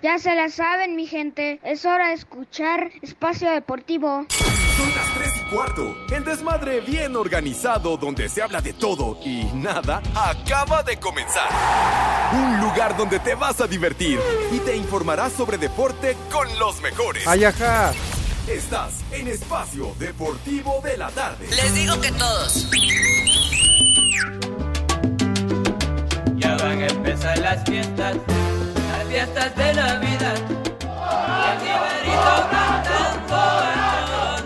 Ya se la saben, mi gente. Es hora de escuchar Espacio Deportivo. Son las 3 y cuarto. El desmadre bien organizado donde se habla de todo y nada acaba de comenzar. Un lugar donde te vas a divertir y te informarás sobre deporte con los mejores. Ay, ajá. Estás en Espacio Deportivo de la Tarde. Les digo que todos. Ya van a empezar las fiestas, fiestas de Navidad. Iberito cantando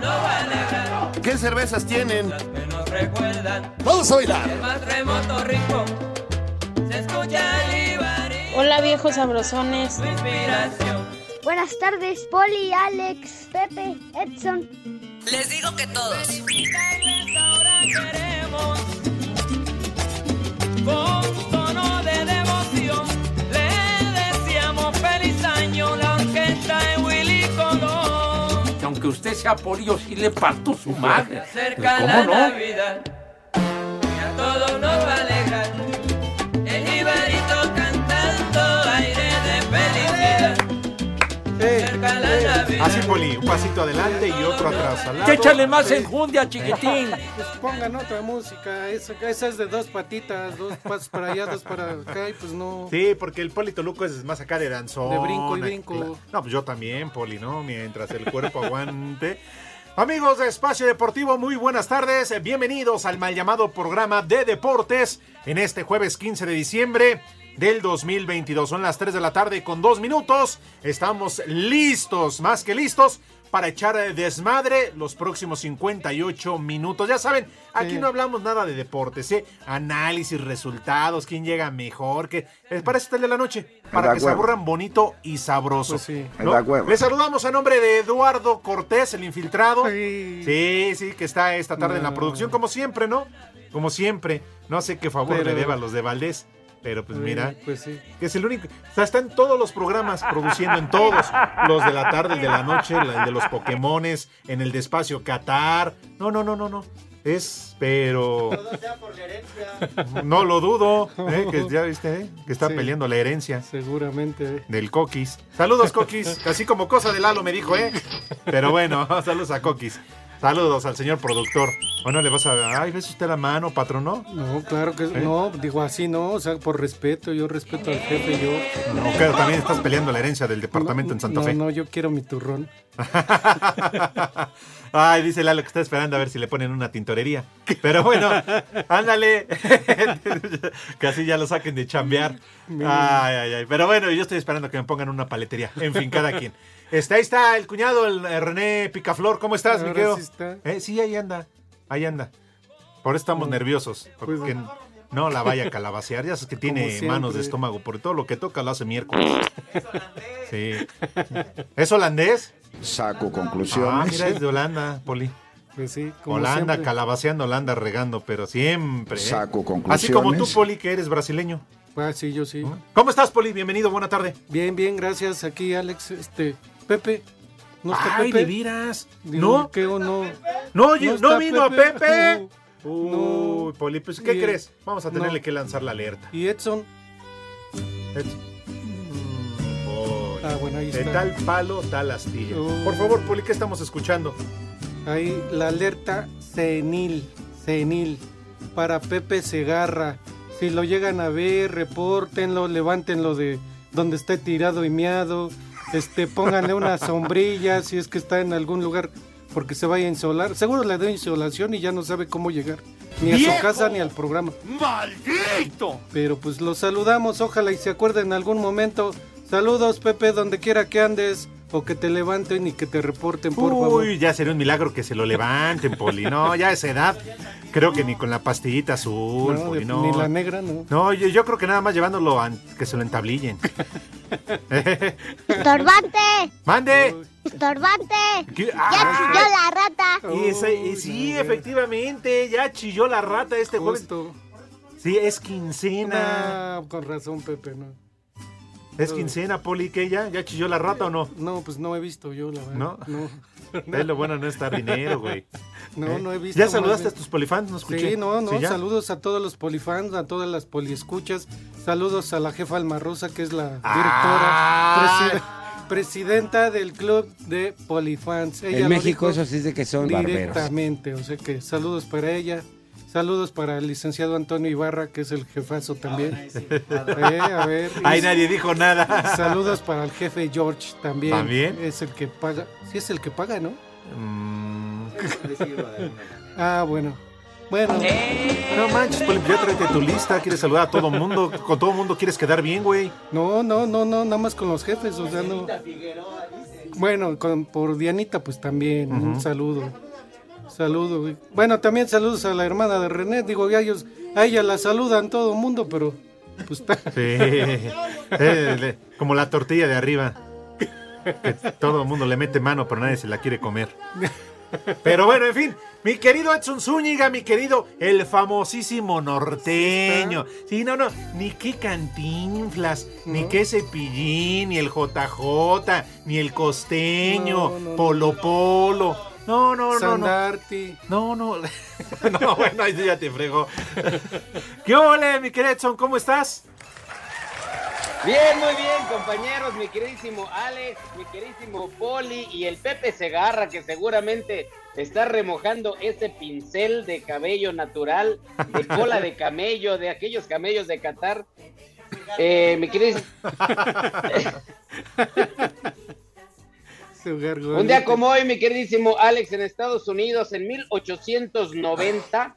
no va a alegrar. ¿Qué cervezas tienen? Las que nos recuerdan Vamos a bailar. el más remoto rincón. Se escucha el Iberito, Hola viejos sabrosones. su inspiración. Buenas tardes, Poli, Alex, Pepe, Edson. Les digo que todos. Ahora queremos con tono de devoción. Que usted sea polio, sí le parto su madre. Cerca ¿Cómo la no? Así, Poli, un pasito adelante y otro atrás. Al lado. Que échale más enjundia, chiquitín. Pues pongan otra música, esa, esa es de dos patitas, dos pasos para allá, dos para acá y pues no. Sí, porque el Poli Toluco es más acá de danzón. De brinco y brinco. No, pues yo también, Poli, ¿no? Mientras el cuerpo aguante. Amigos de Espacio Deportivo, muy buenas tardes. Bienvenidos al mal llamado programa de deportes en este jueves 15 de diciembre del 2022. Son las 3 de la tarde con dos minutos. Estamos listos, más que listos, para echar eh, desmadre los próximos 58 minutos. Ya saben, aquí Sí. no hablamos nada de deportes, ¿eh? Análisis, resultados, quién llega mejor, que es para eso está el de la noche, para que se aburran bonito y sabroso. Pues sí. ¿no? De acuerdo. Les saludamos a nombre de Eduardo Cortés, el infiltrado. Sí. Sí, sí, que está esta tarde en la producción, como siempre, ¿no? Como siempre. No sé qué favor Pero- le deba a los de Valdés, pero pues Sí, mira, Pues sí. que es el único. O sea, está en todos los programas, produciendo en todos. Los de la tarde, el de la noche, el de los Pokémones, en el de espacio Qatar. No, no, no, no, no. Es, pero. No lo dudo, ¿eh? que ya viste, ¿eh? que está Sí. peleando la herencia Seguramente. del Coquis. Saludos, Coquis. Así como cosa de Lalo me dijo, ¿eh? Pero bueno, saludos a Coquis. Saludos al señor productor. Bueno, le vas a. Ay, ¿ves usted la mano, patrón? No, No, claro que ¿Eh? no, digo así no, o sea, por respeto, yo respeto al jefe, yo. no claro, también estás peleando la herencia del departamento en Santa no, Fe. No, yo quiero mi turrón. Ay, dice Lalo que está esperando a ver si le ponen una tintorería. Pero bueno, ándale. que así ya lo saquen de chambear. Ay, ay, ay. Pero bueno, yo estoy esperando que me pongan una paletería. En fin, cada quien. Está, ahí está el cuñado, el eh, René Picaflor. ¿Cómo estás, Ahora sí está. Eh, sí, ahí anda. Ahí anda. Por eso estamos No, nerviosos. pues, Porque no la vaya a calabacear. Ya sabes que tiene manos de estómago. Por todo lo que toca lo hace miércoles. Sí. ¿Es holandés? Saco Ah, conclusiones. mira, es de Holanda, Poli. Pues sí, como Holanda, siempre. calabaceando, Holanda regando, pero siempre. ¿eh? Saco Así como tú, conclusiones. Poli, que eres brasileño. Ah, sí, yo sí. ¿Cómo estás, Poli? Bienvenido, buena tarde. Bien, bien, gracias. Aquí, Alex, este, Pepe. ¿No está Ay, Pepe? de veras. Digo, ¿No? ¿Qué o no? No, no, está vino Pepe. a Pepe. No. Uy, Poli, pues, ¿qué Y- crees? Vamos a tenerle que lanzar la alerta. ¿Y Edson? Es- Mm, Poli. Ah, bueno, ahí De está. tal palo, tal astilla. Oh. Por favor, Poli, ¿qué estamos escuchando? Ahí la alerta senil, senil, para Pepe Segarra. Si lo llegan a ver, repórtenlo, levántenlo de donde esté tirado y miado. Este, pónganle una sombrilla si es que está en algún lugar porque se vaya a insolar. Seguro le dio insolación y ya no sabe cómo llegar. Ni a ¡Viejo! su casa ni al programa. ¡Maldito! Pero pues los saludamos, ojalá y se acuerden en algún momento. Saludos, Pepe, donde quiera que andes. O que te levanten y que te reporten, por favor. Uy, ya sería un milagro que se lo levanten, Poli. No, ya a esa edad, creo que ni con la pastillita azul, No, Poli, de- no. Ni la negra, no. No, yo, yo creo que nada más llevándolo a que se lo entablillen. Estorbante, ¡Mande! estorbante. ¿Qué? Ya Ah, chilló la rata. y ese- y sí, efectivamente, ya chilló la rata este jueves. Justo. Sí, es quincena. Ah, con razón, Pepe, no. Es quincena, Poli, ¿qué ya? ¿Ya chilló la rata o no? No, pues no he visto yo, la verdad. ¿No? No, Es lo bueno no estar dinero, güey. no, ¿Eh? no he visto. ¿Ya más saludaste a tus polifans? No escuché. Sí, no, no, ¿Sí, saludos a todos los polifans, a todas las poliescuchas, saludos a la jefa Almarrosa, que es la Ah. directora, preside- presidenta del club de polifans. Ella En México eso sí es de que son barberos. Directamente, o sea que saludos para ella, saludos para el licenciado Antonio Ibarra, que es el jefazo también. Eh, a ver, y Ahí nadie dijo nada. Saludos para el jefe George también. ¿También? Es el que paga, sí es el que paga, ¿no? Mm, Ah, bueno. Bueno, no manches, Poli, ya tráete tu lista. Quieres saludar a todo mundo. Con todo mundo quieres quedar bien, güey. no, no, no, no, nada más con los jefes, o sea, no. Bueno, con, por Dianita, pues también, un saludo. Saludo. güey. Bueno, también saludos a la hermana de René. Digo, ya ellos, a ella la saludan todo el mundo, pero pues está. Sí. Eh, como la tortilla de arriba. Que todo el mundo le mete mano, pero nadie se la quiere comer. Pero bueno, en fin, mi querido Edson Zúñiga, mi querido, el famosísimo norteño. Sí, no, no, ni qué cantinflas, ni qué cepillín, ni el JJ, ni el costeño, no. Polo Polo. No, no, no, no. Sandarti. No, no. No, bueno, ahí sí ya te fregó. ¿Qué ole, mi querido Edson? ¿Cómo estás? Bien, muy bien, compañeros, mi queridísimo Alex, mi queridísimo Poli y el Pepe Segarra, que seguramente está remojando ese pincel de cabello natural, de cola de camello, de aquellos camellos de Qatar. Eh, mi queridísimo. un día como hoy, mi queridísimo Alex, en Estados Unidos, en 1890,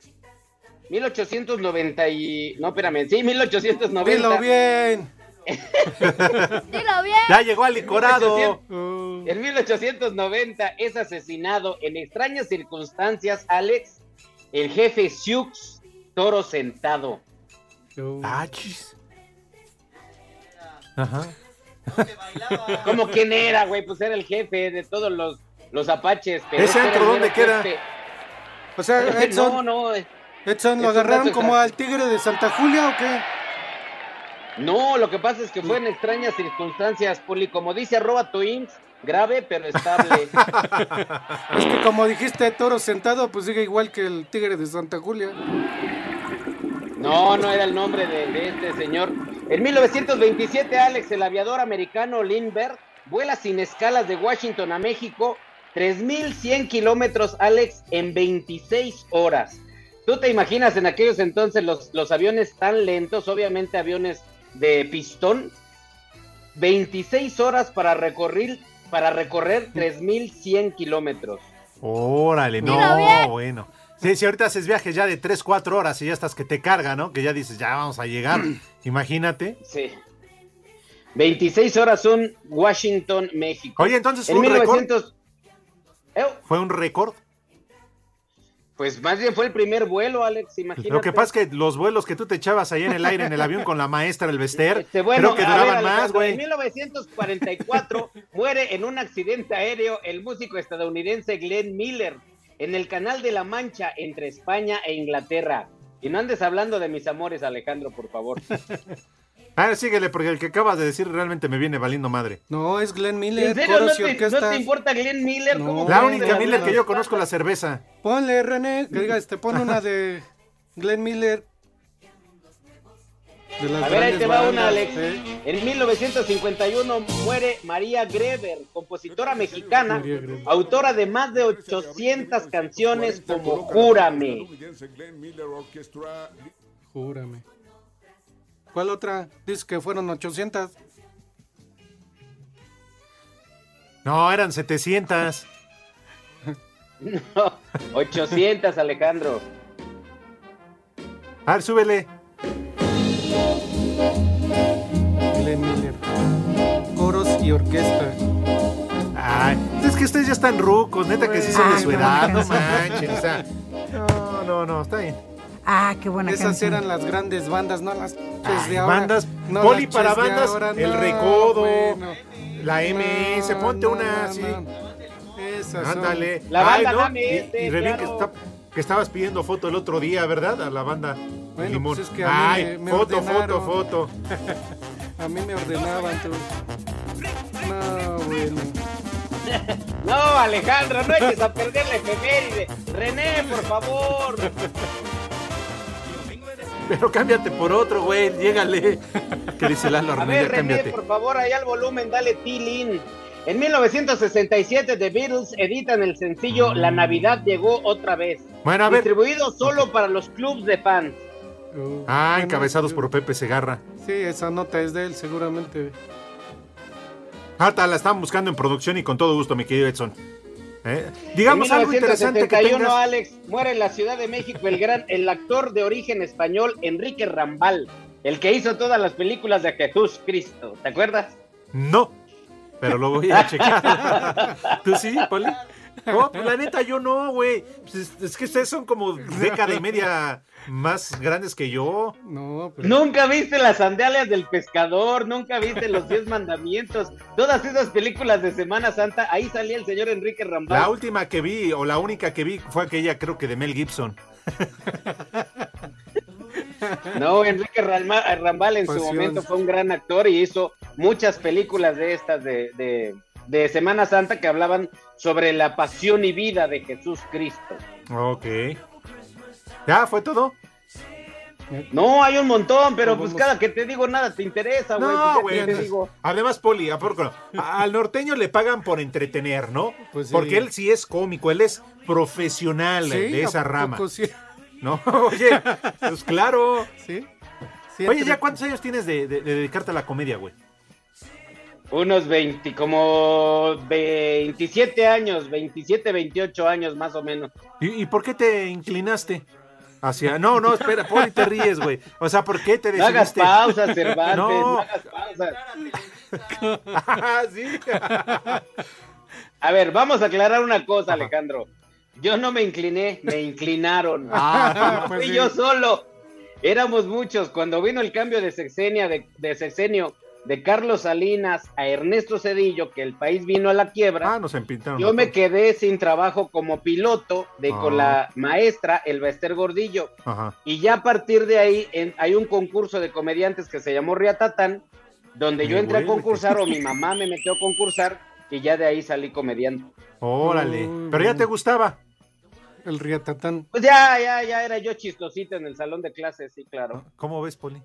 1890 y... No, espérame, sí, 1890. Dilo bien. Dilo bien. Ya llegó al licorado. En 1890 es asesinado en extrañas circunstancias, Alex, el jefe Sioux Toro Sentado. oh. Ah, chis. Ajá. ¿Cómo quién era, güey? Pues era el jefe de todos los, los apaches. pero ¿Ese este antro dónde queda? jefe. O sea, No, Edson, no, eh, Edson, ¿lo agarraron como al tigre de Santa Julia o qué? no, lo que pasa es que fue en extrañas circunstancias, Poli. Como dice arroba Twins, grave pero estable. Es que como dijiste, toro sentado, pues sigue igual que el tigre de Santa Julia. No, no era el nombre de, de este señor. En 1927, Alex, el aviador americano Lindbergh, vuela sin escalas de Washington a México 3.100 kilómetros, Alex, en 26 horas. ¿Tú te imaginas en aquellos entonces los, los aviones tan lentos, obviamente aviones de pistón? 26 horas para recorrer, para recorrer 3.100 kilómetros. Órale, no, bueno. Sí, si ahorita haces viajes ya de 3, 4 horas y ya estás que te carga, ¿no? Que ya dices, ya vamos a llegar. Imagínate. Sí. 26 horas son Washington, México. Oye, entonces En fue un récord. 1900... Eh, Fue un récord. Pues más bien fue el primer vuelo, Alex, imagínate. Lo que pasa es que los vuelos que tú te echabas ahí en el aire, en el avión con la maestra, el Bester, Este, bueno, creo que a ver, duraban más, Alejandro, En güey. 1944 muere en un accidente aéreo el músico estadounidense Glenn Miller en el Canal de la Mancha entre España e Inglaterra. Y no andes hablando de mis amores, Alejandro, por favor. A ver, síguele, porque el que acabas de decir realmente me viene valiendo madre. No, es Glenn Miller, ¿En serio no te, no orquestas. te importa Glenn Miller? No. ¿Cómo La única Miller que yo conozco es la cerveza. Ponle, René, que diga, este, pon una de Glenn Miller. De las A ver, ahí te va una, Alex. ¿eh? En 1951 muere María Greber, compositora mexicana, Greber. autora de más de 800 canciones como Cúrame. Júrame. ¿Cuál otra? Dice que fueron 800. No, eran 700. No, 800, Alejandro. A ver, súbele. Glenn Miller. Coros y orquesta. Ay, es que ustedes ya están rucos, neta que sí son de su edad, no manchen, o sea. No, no, no, está bien. Ah, qué buena Esas canción. eran las grandes bandas, no las de ahora. bandas, no poli las para bandas, ahora, el no, recodo, bueno. la MS, No, ponte no, una no, así. no. Esas son- Ándale. La banda Ay, ¿no? Dame Y, Este, y re bien que, está- que estabas pidiendo foto el otro día, ¿verdad? A la banda Bueno, Limón. pues es que a mí Ay, me- me foto, ordenaron. foto, foto. A mí me ordenaban tú. No, bueno. No, Alejandro, no eches a perder la efeméride. René, por favor. Pero cámbiate por otro, güey. Llégale. ¿Qué dice Lalo A Armenta? ver, René, Cámbiate. por favor, ahí al volumen, dale Tilín. En 1967, The Beatles editan el sencillo La Navidad llegó otra vez. Bueno, a ver. Distribuido solo para los clubs de fans. Uh, Ah, bueno, encabezados por Pepe Segarra. Sí, esa nota es de él, seguramente. Ahorita la están buscando en producción y con todo gusto, mi querido Edson. ¿Eh? Digamos en algo interesante que 1971, tengas. Alex, muere en la Ciudad de México el gran, el actor de origen español Enrique Rambal, el que hizo todas las películas de Jesús Cristo. ¿Te acuerdas? No, pero lo voy a checar. ¿Tú sí, Poli? No, pues la neta yo no, güey. Pues es, es que ustedes son como década y media más grandes que yo. No, pero... Nunca viste las sandalias del pescador, nunca viste los diez mandamientos, todas esas películas de Semana Santa, ahí salía el señor Enrique Rambal. La última que vi, o la única que vi, fue aquella, creo que de Mel Gibson. No, Enrique Rambal en su momento fue un gran actor y hizo muchas películas de estas de, de- de Semana Santa que hablaban sobre la pasión y vida de Jesús Cristo. Ok. ¿Ya fue todo? No, hay un montón, pero Pues pues vamos. cada que te digo nada te interesa, güey. No, pues, güey. digo. Además, Poli, ¿a poco no? Al norteño le pagan por entretener, ¿no? Pues sí. Porque él sí es cómico, él es profesional Sí, de ¿a esa poco rama. sí? No, oye, pues claro. ¿Sí? Sí, Oye, ¿ya cuántos años tienes de, de- de dedicarte a la comedia, güey? Unos 20, como 27 años, 27, 28 años más o menos. ¿Y, y por qué te inclinaste hacia...? No, no, espera, Poli, te ríes, güey. O sea, ¿por qué te No hagas decidiste...? pausas, Cervantes, No. no hagas pausas. Ah, sí. A ver, vamos a aclarar una cosa, Alejandro. Yo no me incliné, me inclinaron. Ah, No pues fui sí. yo solo. Éramos muchos. Cuando vino el cambio de sexenia, de, de sexenio de Carlos Salinas a Ernesto Cedillo, que el país vino a la quiebra, Ah, nos empintaron. yo me quedé sin trabajo como piloto de Ah. con la maestra Elba Ester Gordillo. Ajá. Y ya a partir de ahí en- hay un concurso de comediantes que se llamó Riatatán, donde yo entré a concursar o mi mamá me metió a concursar y ya de ahí salí comediante. Órale. Uy, Pero ya te gustaba. El Riatatán. Pues ya, ya, ya era yo chistosito en el salón de clases, sí, claro. ¿Cómo ves, Poli?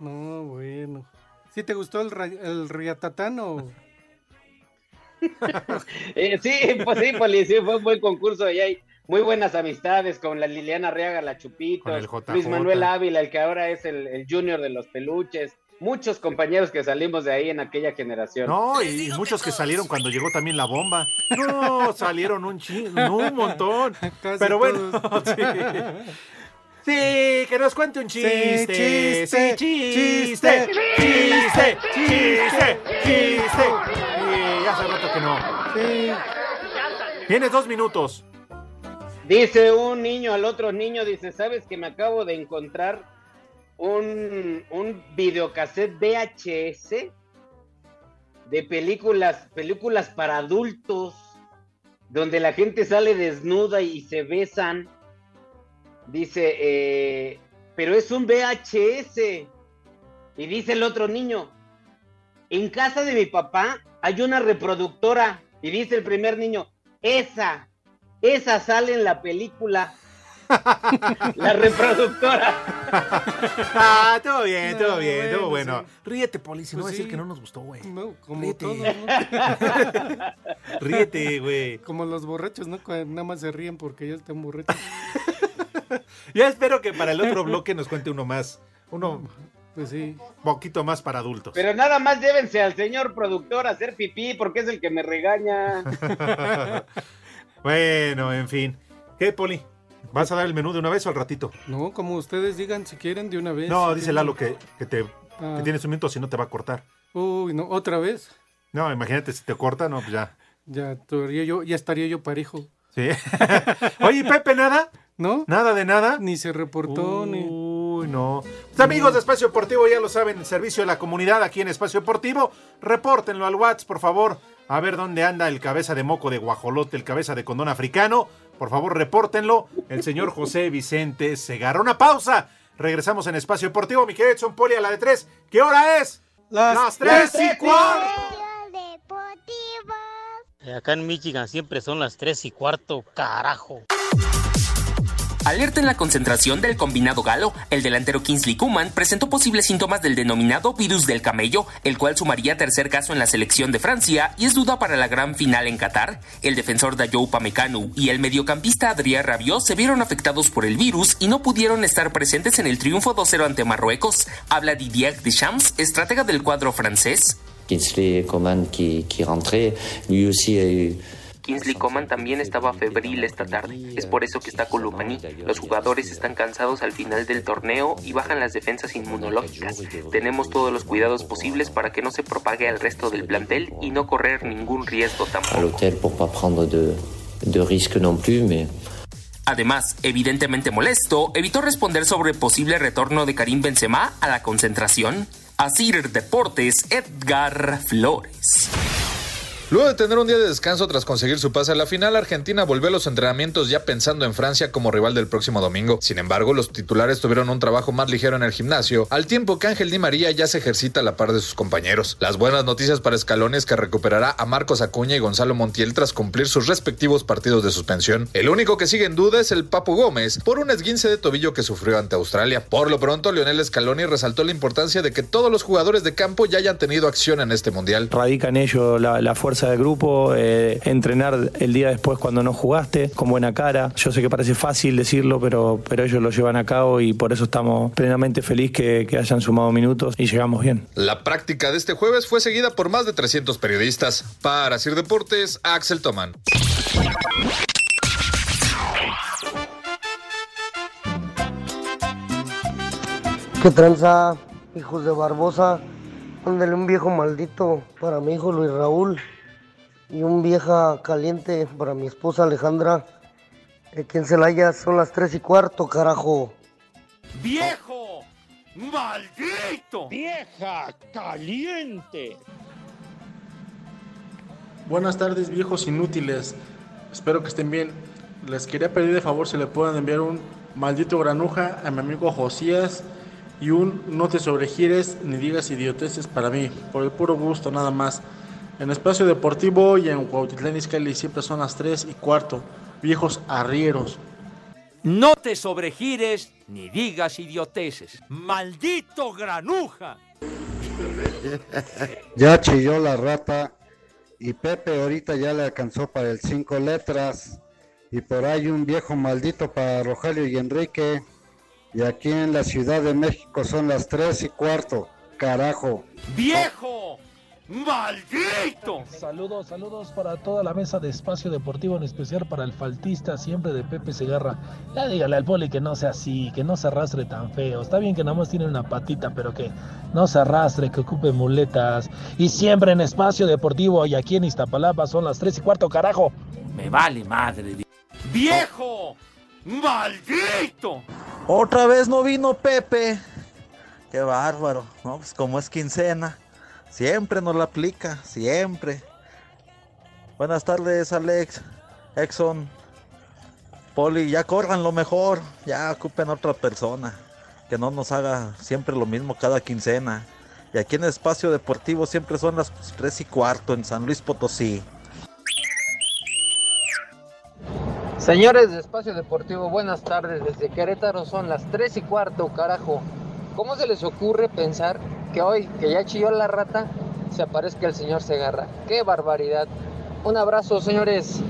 No, bueno. ¿Sí te gustó el, el Riatatán o...? Eh, sí, pues sí, Poli, sí, fue un buen concurso y hay muy buenas amistades con la Liliana Arriaga, la Chupito. Luis Manuel Ávila, el que ahora es el, el junior de los peluches, muchos compañeros que salimos de ahí en aquella generación. No, y muchos que salieron cuando llegó también la bomba. No, salieron un chingo, no, un montón. Casi Pero bueno, todos. sí. Sí, que nos cuente un chiste. chiste, sí, chiste, chiste, chiste, chiste. Y hace rato que no. Sí. Tienes dos minutos. Dice un niño al otro niño, dice, ¿sabes que me acabo de encontrar un, un videocassette VHS de películas, películas para adultos, donde la gente sale desnuda y se besan? Dice, eh, pero es un VHS. Y dice el otro niño, en casa de mi papá hay una reproductora. Y dice el primer niño, esa, esa sale en la película. La reproductora. Ah, todo bien, todo No, bien, todo bueno, bueno. Ríete, Poli, si no Pues va a decir sí. que no nos gustó, güey. No, como Ríete. todos, ¿no? Ríete, güey. Como los borrachos, ¿no? Nada más se ríen porque ya están borrachos. Ya espero que para el otro bloque nos cuente uno más. Uno Pues sí. poquito más para adultos. Pero nada más llévense al señor productor a hacer pipí porque es el que me regaña. bueno, en fin. ¿Qué, Poli? ¿Vas a dar el menú de una vez o al ratito? No, como ustedes digan, si quieren, de una vez. No, dice. Lalo que, que te Ah. que tienes un minuto, si no te va a cortar. Uy, no, otra vez. No, imagínate si te corta, no, pues ya. Ya estaría yo, ya estaría yo parejo. Sí. Oye, Pepe, nada. ¿No? ¿Nada de nada? Ni se reportó, ni... Uy, no. Pues, amigos de Espacio Deportivo, ya lo saben, el servicio de la comunidad aquí en Espacio Deportivo. Repórtenlo al WhatsApp, por favor. A ver dónde anda el cabeza de moco de guajolote, el cabeza de condón africano. Por favor, repórtenlo. El señor José Vicente Segarra. Una pausa. Regresamos en Espacio Deportivo. Mi querido Edson Poli a la de tres. ¿Qué hora es? Las, tres y cuarto. Acá en Michigan siempre son las 3 y cuarto, carajo. Alerta en la concentración del combinado galo. El delantero Kingsley Kuman presentó posibles síntomas del denominado virus del camello, el cual sumaría tercer caso en la selección de Francia y es duda para la gran final en Qatar. El defensor Dayo Upamecano y el mediocampista Adrián Rabiot se vieron afectados por el virus y no pudieron estar presentes en el triunfo 2-0 ante Marruecos. Habla Didier Deschamps, estratega del cuadro francés. Kingsley Coman qui, qui rentrait, lui aussi Kingsley Coman también estaba febril esta tarde. Es por eso que está con Lumaní. Los jugadores están cansados al final del torneo y bajan las defensas inmunológicas. Tenemos todos los cuidados posibles para que no se propague al resto del plantel y no correr ningún riesgo tampoco. Además, evidentemente molesto, evitó responder sobre posible retorno de Karim Benzema a la concentración. Asir Deportes, Edgar Flores. Luego de tener un día de descanso tras conseguir su pase a la final, Argentina volvió a los entrenamientos ya pensando en Francia como rival del próximo domingo. Sin embargo, los titulares tuvieron un trabajo más ligero en el gimnasio, al tiempo que Ángel Di María ya se ejercita a la par de sus compañeros. Las buenas noticias para Scaloni es que recuperará a Marcos Acuña y Gonzalo Montiel tras cumplir sus respectivos partidos de suspensión. El único que sigue en duda es el Papu Gómez por un esguince de tobillo que sufrió ante Australia. Por lo pronto, Lionel Scaloni resaltó la importancia de que todos los jugadores de campo ya hayan tenido acción en este mundial. Radica en ello la fuerza del grupo, eh, entrenar el día después cuando no jugaste, con buena cara. Yo sé que parece fácil decirlo, pero, pero ellos lo llevan a cabo y por eso estamos plenamente felices que, que hayan sumado minutos y llegamos bien. La práctica de este jueves fue seguida por más de 300 periodistas. Para Sir Deportes, Axel Toman. ¿Qué tranza, hijos de Barbosa? Ándale un viejo maldito para mi hijo Luis Raúl y un vieja caliente para mi esposa Alejandra. Aquí en Celaya son las tres y cuarto, carajo. ¡Viejo! ¡Maldito! ¡Vieja caliente! Buenas tardes, viejos inútiles. Espero que estén bien. Les quería pedir de favor si le pueden enviar un maldito granuja a mi amigo Josías y un no te sobregires ni digas idioteces para mí, por el puro gusto nada más. En Espacio Deportivo y en Cuautitlán Izcalli siempre son las 3 y cuarto. Viejos arrieros. No te sobregires ni digas idioteces. ¡Maldito granuja! Ya chilló la rata y Pepe ahorita ya le alcanzó para el cinco letras y por ahí un viejo maldito para Rogelio y Enrique y aquí en la Ciudad de México son las tres y cuarto, carajo. ¡Viejo! ¡Maldito! Saludos, saludos para toda la mesa de espacio deportivo, en especial para el faltista siempre de Pepe Segarra. Ya dígale al poli que no sea así, que no se arrastre tan feo. Está bien que nada más tiene una patita, pero que no se arrastre, que ocupe muletas. Y siempre en espacio deportivo y aquí en Iztapalapa son las 3 y cuarto, carajo. Me vale madre. ¡Viejo! ¡Maldito! Otra vez no vino Pepe. Qué bárbaro, ¿no? Pues como es quincena. Siempre nos la aplica, siempre. Buenas tardes, Alex, Exxon, Poli, ya corran lo mejor, ya ocupen otra persona, que no nos haga siempre lo mismo cada quincena. Y aquí en Espacio Deportivo siempre son las 3 y cuarto en San Luis Potosí. Señores de Espacio Deportivo, buenas tardes. Desde Querétaro son las 3 y cuarto, carajo. ¿Cómo se les ocurre pensar que hoy, que ya chilló la rata, se aparezca el señor Segarra? ¡Qué barbaridad! Un abrazo, señores.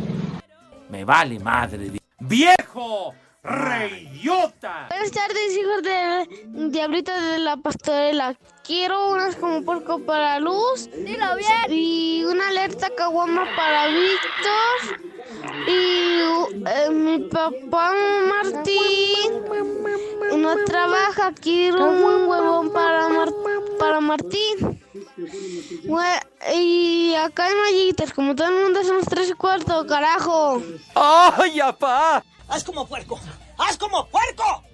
Me vale madre. ¡Viejo! ¡Reyota! Buenas tardes, hijos de Diablita de la Pastorela. Quiero unas como porco para Luz. Dilo bien. Y una alerta caguama para Víctor. Y eh, mi papá Martín no trabaja. Quiero un huevón para, Mar- para Martín. Y acá en Mallitas, como todo el mundo somos tres y cuarto, carajo. ¡Ay, apá! ¡Haz como puerco! ¡Haz como puerco!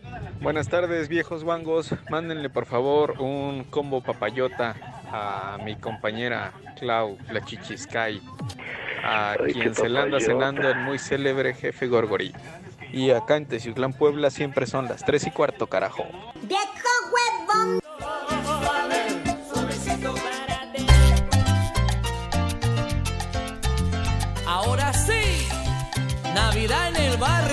Buenas tardes, viejos guangos. Mándenle por favor un combo papayota a mi compañera Clau, la Chichiscay, a Ay, quien se la anda cenando el muy célebre jefe Gorgori. Y acá en Teciutlán, Puebla, siempre son las 3 y cuarto, carajo. ¡Viejo huevón! Ahora sí, Navidad en el barrio,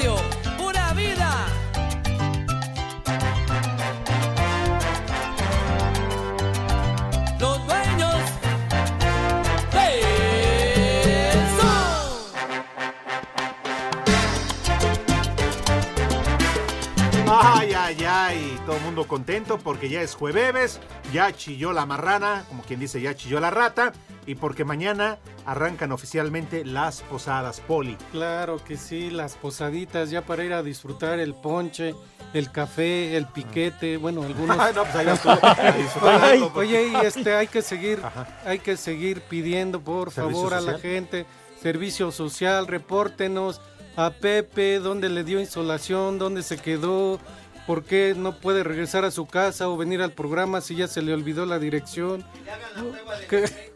Ay, todo el mundo contento porque ya es jueves, ya chilló la marrana, como quien dice, ya chilló la rata, y porque mañana arrancan oficialmente las posadas, Poli. Claro que sí, las posaditas ya para ir a disfrutar el ponche, el café, el piquete, bueno, algunos. Ah, no, pues ahí vas tú, oye, y este hay que seguir, hay que seguir pidiendo por ¿Servicio favor a la gente servicio social, repórtenos a Pepe dónde le dio insolación, dónde se quedó, por qué no puede regresar a su casa o venir al programa si ya se le olvidó la dirección. Que-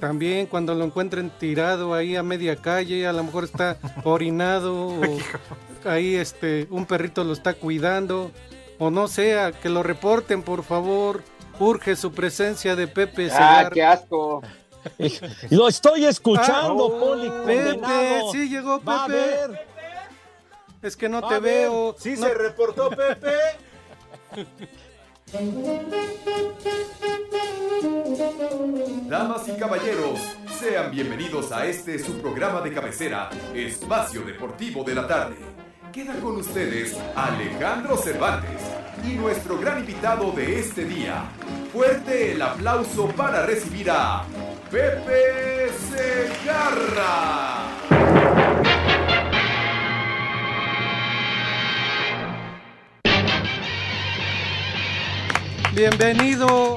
También cuando lo encuentren tirado ahí a media calle, a lo mejor está orinado o ahí este un perrito lo está cuidando o no sea, que lo reporten por favor. Urge su presencia de Pepe Ah, qué asco. Lo estoy escuchando, Ah, Poli, Pepe, sí llegó Pepe. Va a ver. Es que no Va te ver. veo. Sí No- se reportó Pepe. Damas y caballeros, sean bienvenidos a este su programa de cabecera, Espacio Deportivo de la Tarde. Queda con ustedes Alejandro Cervantes y nuestro gran invitado de este día. Fuerte el aplauso para recibir a Pepe Segarra. Bienvenido.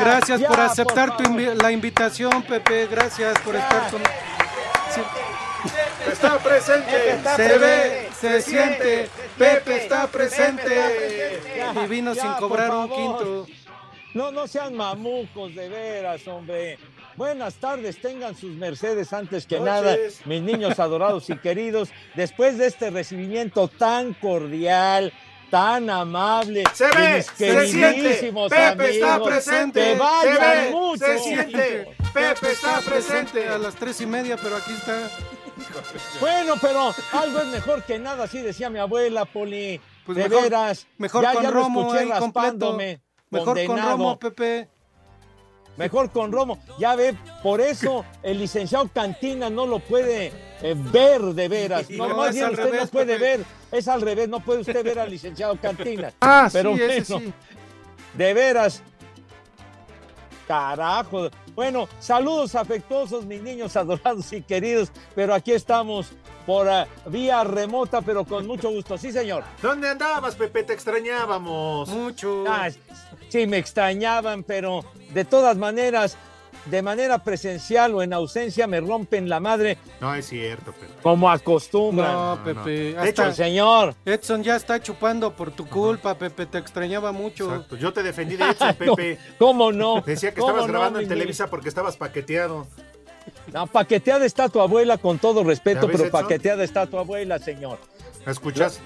Gracias ya, por por aceptar tu invi- la invitación, Pepe. Gracias por estar con. Sí. Está presente. se ve, se siente. Pepe está presente. Y vino ya, sin cobrar un quinto. No, no sean mamucos, de veras, hombre. Buenas tardes, tengan sus mercedes antes que Noches. nada, mis niños adorados y queridos. Después de este recibimiento tan cordial, tan amable, Se ve, se siente. Pepe está presente. que Se ve, mucho. se siente. Pepe está presente. a las tres y media, pero aquí está. Bueno, pero algo es mejor que nada, así decía mi abuela, Poli. Pues de mejor- veras. mejor ya, con ya lo Romo escuché ahí raspándome. Mejor con. Romo, Pepe. Mejor con Romo. Ya ve, por eso el licenciado Cantina no lo puede eh, ver de veras. No, No, más bien usted revés, no puede Pepe. ver. Es al revés, no puede usted ver al licenciado Cantina. Ah, Pero sí, ese bueno, sí. de veras. Carajo. Bueno, saludos afectuosos, mis niños adorados y queridos. Pero aquí estamos por ah, vía remota, pero con mucho gusto. Sí, señor. ¿Dónde andabas, Pepe? Te extrañábamos. Mucho. Ah, sí, me extrañaban, pero de todas maneras, de manera presencial o en ausencia, me rompen la madre No es cierto, Pepe. como acostumbran. No, Pepe. Hasta- hecho, señor. Edson ya está chupando por tu culpa, Pepe. Te extrañaba mucho. Exacto. Yo te defendí de Edson, No, Pepe. ¿Cómo no? Decía que ¿Cómo estabas no, grabando en mi Televisa porque estabas paqueteado. No, paqueteada está tu abuela, con todo respeto, ¿Ya ves, pero Edson? paqueteada está tu abuela, señor. ¿Me escuchas?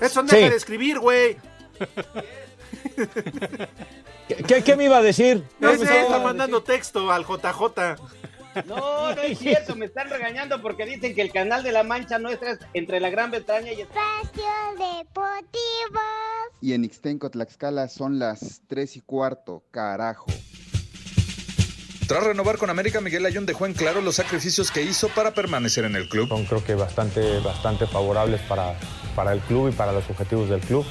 Edson, Sí. deja de escribir, güey. ¿Qué, me iba a decir? No ¿Qué me está mandando texto al JJ. No, no es cierto, me están regañando porque dicen que el canal de la Mancha nuestra es entre la Gran Bretaña y Espacio Deportivo. Y en Ixtenco, Tlaxcala son las 3 y cuarto, carajo. Tras renovar con América, Miguel Ayun dejó en claro los sacrificios que hizo para permanecer en el club. Son creo que bastante, bastante favorables para, para el club y para los objetivos del club.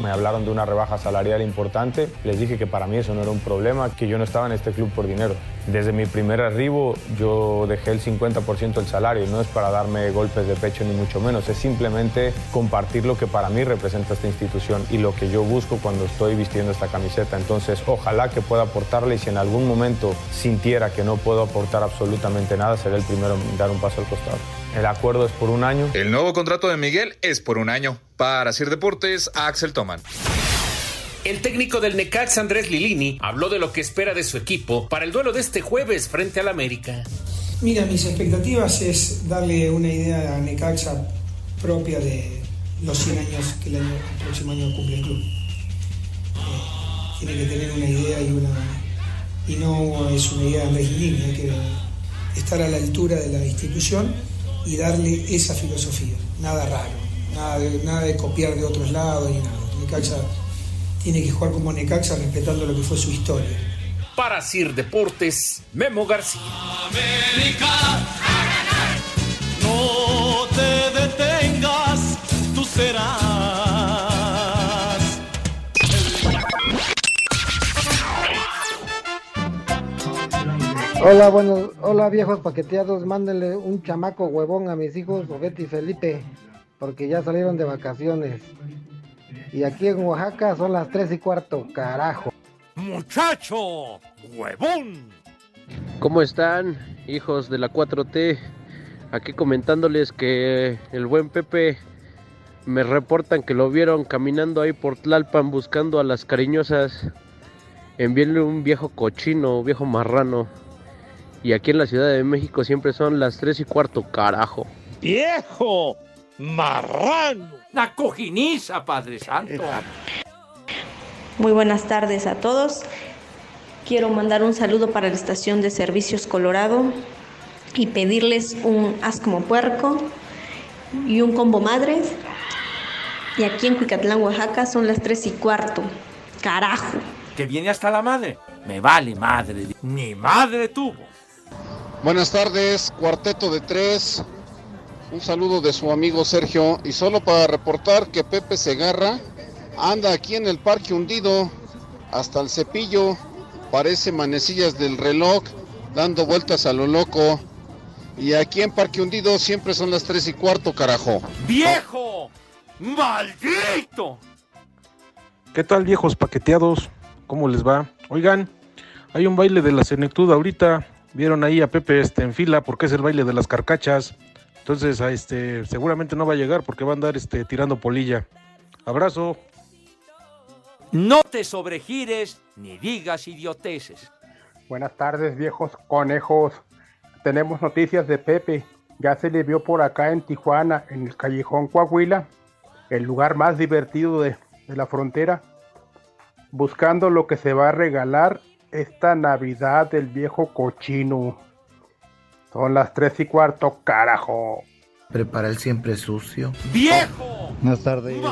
Me hablaron de una rebaja salarial importante. Les dije que para mí eso no era un problema, que yo no estaba en este club por dinero. Desde mi primer arribo yo dejé el 50% del salario. No es para darme golpes de pecho ni mucho menos. Es simplemente compartir lo que para mí representa esta institución y lo que yo busco cuando estoy vistiendo esta camiseta. Entonces ojalá que pueda aportarle y si en algún momento sintiera que no puedo aportar absolutamente nada, seré el primero en dar un paso al costado. El acuerdo es por un año. El nuevo contrato de Miguel es por un año. Para Sir Deportes, Axel Toman. El técnico del Necaxa, Andrés Lilini, habló de lo que espera de su equipo para el duelo de este jueves frente al América. Mira, mis expectativas es darle una idea a Necaxa propia de los 100 años que el, año, próximo año cumple el club. Eh, tiene que tener una idea y una y no es una idea de Andrés Lilini, hay que estar a la altura de la institución y darle esa filosofía. Nada raro, nada de, copiar de otros lados ni nada. Necaxa tiene que jugar como Necaxa respetando lo que fue su historia. Para Sir Deportes, Memo García. No te detengas, tú serás. Hola, buenos, hola viejos paqueteados, mándenle un chamaco huevón a mis hijos Betty y Felipe, porque ya salieron de vacaciones. Y aquí en Oaxaca son las tres y cuarto, carajo. Muchacho, huevón. ¿Cómo están, hijos de la 4T? Aquí comentándoles que el buen Pepe me reportan que lo vieron caminando ahí por Tlalpan buscando a las cariñosas. Envíenle un viejo cochino, viejo marrano. Y aquí en la Ciudad de México siempre son las 3 y cuarto, carajo. ¡Viejo! ¡Marrano! La cojiniza, Padre Santo. Muy buenas tardes a todos. Quiero mandar un saludo para la estación de servicios Colorado y pedirles un haz como puerco y un combo madres. Y aquí en Cuicatlán, Oaxaca, son las 3 y cuarto. Carajo. Que viene hasta la madre. Me vale madre. Ni madre tuvo. Buenas tardes, cuarteto de tres. Un saludo de su amigo Sergio. Y solo para reportar que Pepe Segarra anda aquí en el parque hundido hasta el cepillo. Parece manecillas del reloj dando vueltas a lo loco. Y aquí en Parque Hundido siempre son las tres y cuarto, carajo. ¡Viejo! ¡Maldito! ¿Qué tal, viejos paqueteados? ¿Cómo les va? Oigan, hay un baile de la senectud ahorita. Vieron ahí a Pepe este, en fila porque es el baile de las carcachas. Entonces, a este, seguramente no va a llegar porque va a andar este, tirando polilla. Abrazo. No te sobregires ni digas idioteces. Buenas tardes, viejos conejos. Tenemos noticias de Pepe. Ya se le vio por acá en Tijuana, en el callejón Coahuila, el lugar más divertido de, de la frontera, buscando lo que se va a regalar esta Navidad del viejo cochino. Son las tres y cuarto, carajo. Prepara el siempre sucio. ¡Viejo! Buenas tardes.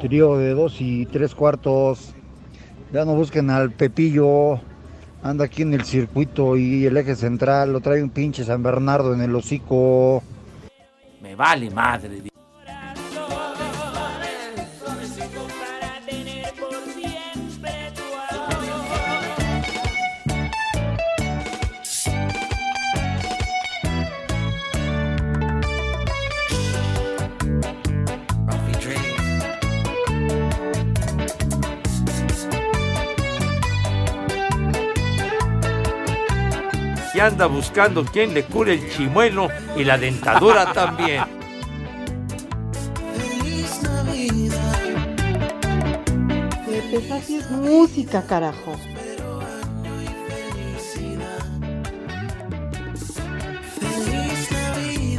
Trío de dos y tres cuartos. Ya no busquen al Pepillo. Anda aquí en el circuito y el eje central lo trae un pinche San Bernardo en el hocico. Me vale madre. Anda buscando quien le cure el chimuelo y la dentadura también. Pues así es música, carajo.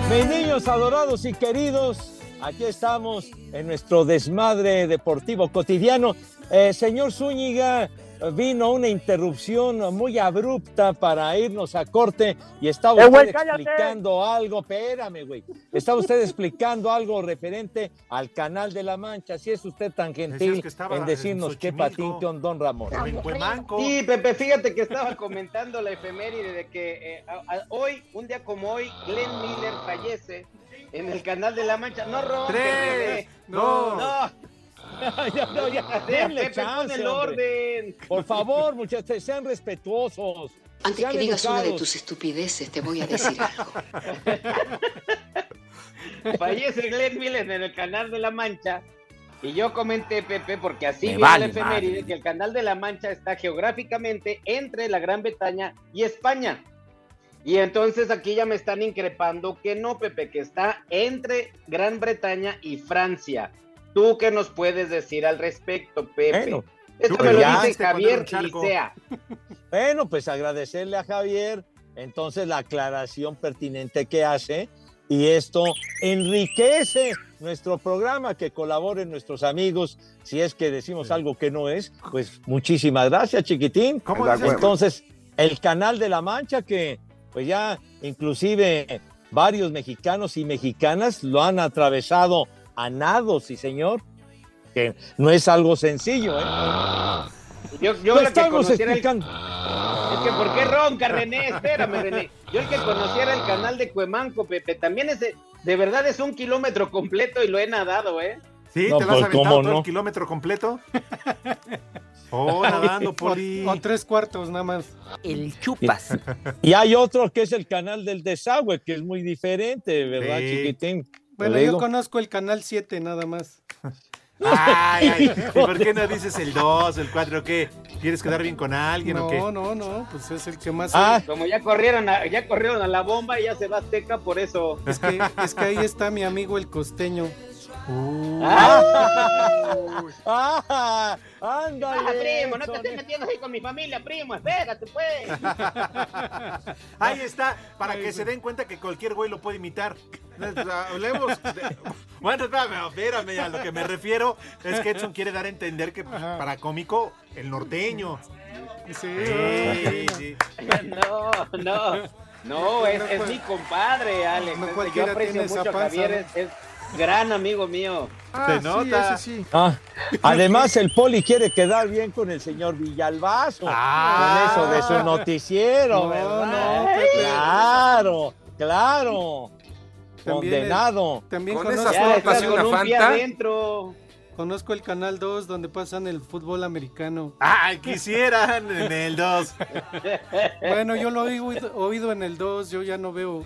Mis niños adorados y queridos, aquí estamos en nuestro desmadre deportivo cotidiano. Eh, señor Zúñiga, vino una interrupción muy abrupta para irnos a corte y estaba ¡Eh, usted güey, explicando algo, espérame, güey, estaba usted explicando algo referente al Canal de la Mancha, si es usted tan gentil que en decirnos en qué patín, don Ramón. Sí, Pepe, fíjate que estaba comentando la efeméride de que eh, a- a- hoy, un día como hoy, Glenn Miller fallece en el Canal de la Mancha. No rompe, Tres, bebé. dos. No. ya, no, ya, denle chance, el orden. Por favor, muchachos, sean respetuosos. Antes sean que digas una de tus estupideces, te voy a decir algo. Fallece Glenn Miller en el Canal de la Mancha. Y yo comenté, Pepe, porque así viene vale la efeméride, madre. que el Canal de la Mancha está geográficamente entre la Gran Bretaña y España. Y entonces aquí ya me están increpando que no, Pepe, que está entre Gran Bretaña y Francia. ¿Tú qué nos puedes decir al respecto, Pepe? Bueno, Esto me lo ya dice Javier. Licea. Bueno, pues agradecerle a Javier entonces la aclaración pertinente que hace y esto enriquece nuestro programa, que colaboren nuestros amigos. Si es que decimos algo que no es, pues muchísimas gracias, chiquitín. ¿Cómo. Entonces, el canal de la Mancha, que pues ya inclusive varios mexicanos y mexicanas lo han atravesado a nado, sí señor, que no es algo sencillo, ¿eh? Yo, yo Lo que estamos conociera el-. Es que, ¿por qué ronca, René? Espérame, René. Yo el que conociera el canal de Cuemanco, Pepe, también es de, de verdad es un kilómetro completo y lo he nadado, ¿eh? ¿Sí? No, ¿Te lo has pues, aventado ¿cómo todo no? el kilómetro completo? Oh, nadando, Poli. O, o tres cuartos nada más. El chupas. Y hay otro que es el canal del desagüe, que es muy diferente, ¿verdad, Sí. chiquitín? Bueno, yo conozco el canal 7 nada más. Ay, ay, ¿y por qué no dices el 2, el 4, qué? ¿Quieres quedar bien con alguien o qué? No, no, no, pues es el que más. Ah, Como ya corrieron a, ya corrieron a la bomba y ya se va Azteca por eso. Es que, es que ahí está mi amigo el costeño. ¡Ah! Ah, ¡Ándale! primo, no te estés metiendo ahí con mi familia, primo, espérate, pues. Ahí está, para que se den cuenta que cualquier güey lo puede imitar. Hablemos. de- Bueno, espérame, espérame, a lo que me refiero es que Edson quiere dar a entender que pues, para cómico, el norteño. Sí, Sí, sí. No, no, no, es, es mi compadre, Alex. No Yo cualquiera aprecio tiene esa mucho a Javier, es gran amigo mío. Ah, Se sí, nota. ese sí. Ah, además, el poli quiere quedar bien con el señor Villalbazo. Ah. con eso de su noticiero, No, ¿verdad? no. Claro, claro. También Condenado. También Con conozco, esas Ya con una un Fanta. adentro. conozco el canal 2 donde pasan el fútbol americano. Ay, quisieran en el 2. Bueno, yo lo he oído, oído en el 2, yo ya no veo.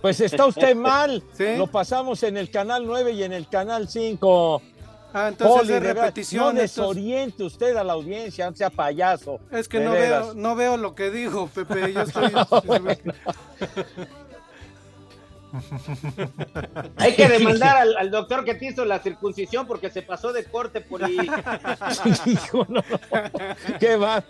Pues está usted mal. ¿Sí? Lo pasamos en el canal 9 y en el canal 5. Ah, entonces Poli, de repetición. No desoriente usted a la audiencia, no sea payaso. es que no veras. veo, no veo lo que dijo, Pepe. Yo estoy. Hay que demandar al, al doctor que te hizo la circuncisión porque se pasó de corte por ahí. Hijo, no, no. ¿Qué va?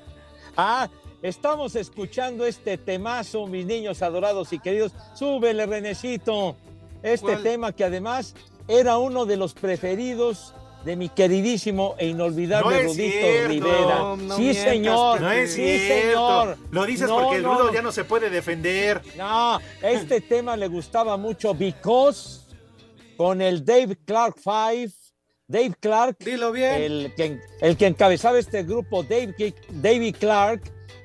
Ah, estamos escuchando este temazo, mis niños adorados y queridos. Súbele, Renecito. Este ¿Cuál? tema que además era uno de los preferidos de mi queridísimo e inolvidable No Rudito cierto. Rivera. No, no sí, mientas, señor. No es sí, cierto. señor. Lo dices No, porque el no, rudo no. ya no se puede defender. No, este tema le gustaba mucho Because con el Dave Clark Five. Dave Clark, Dilo bien. el que, el que encabezaba este grupo, Dave, David Clark,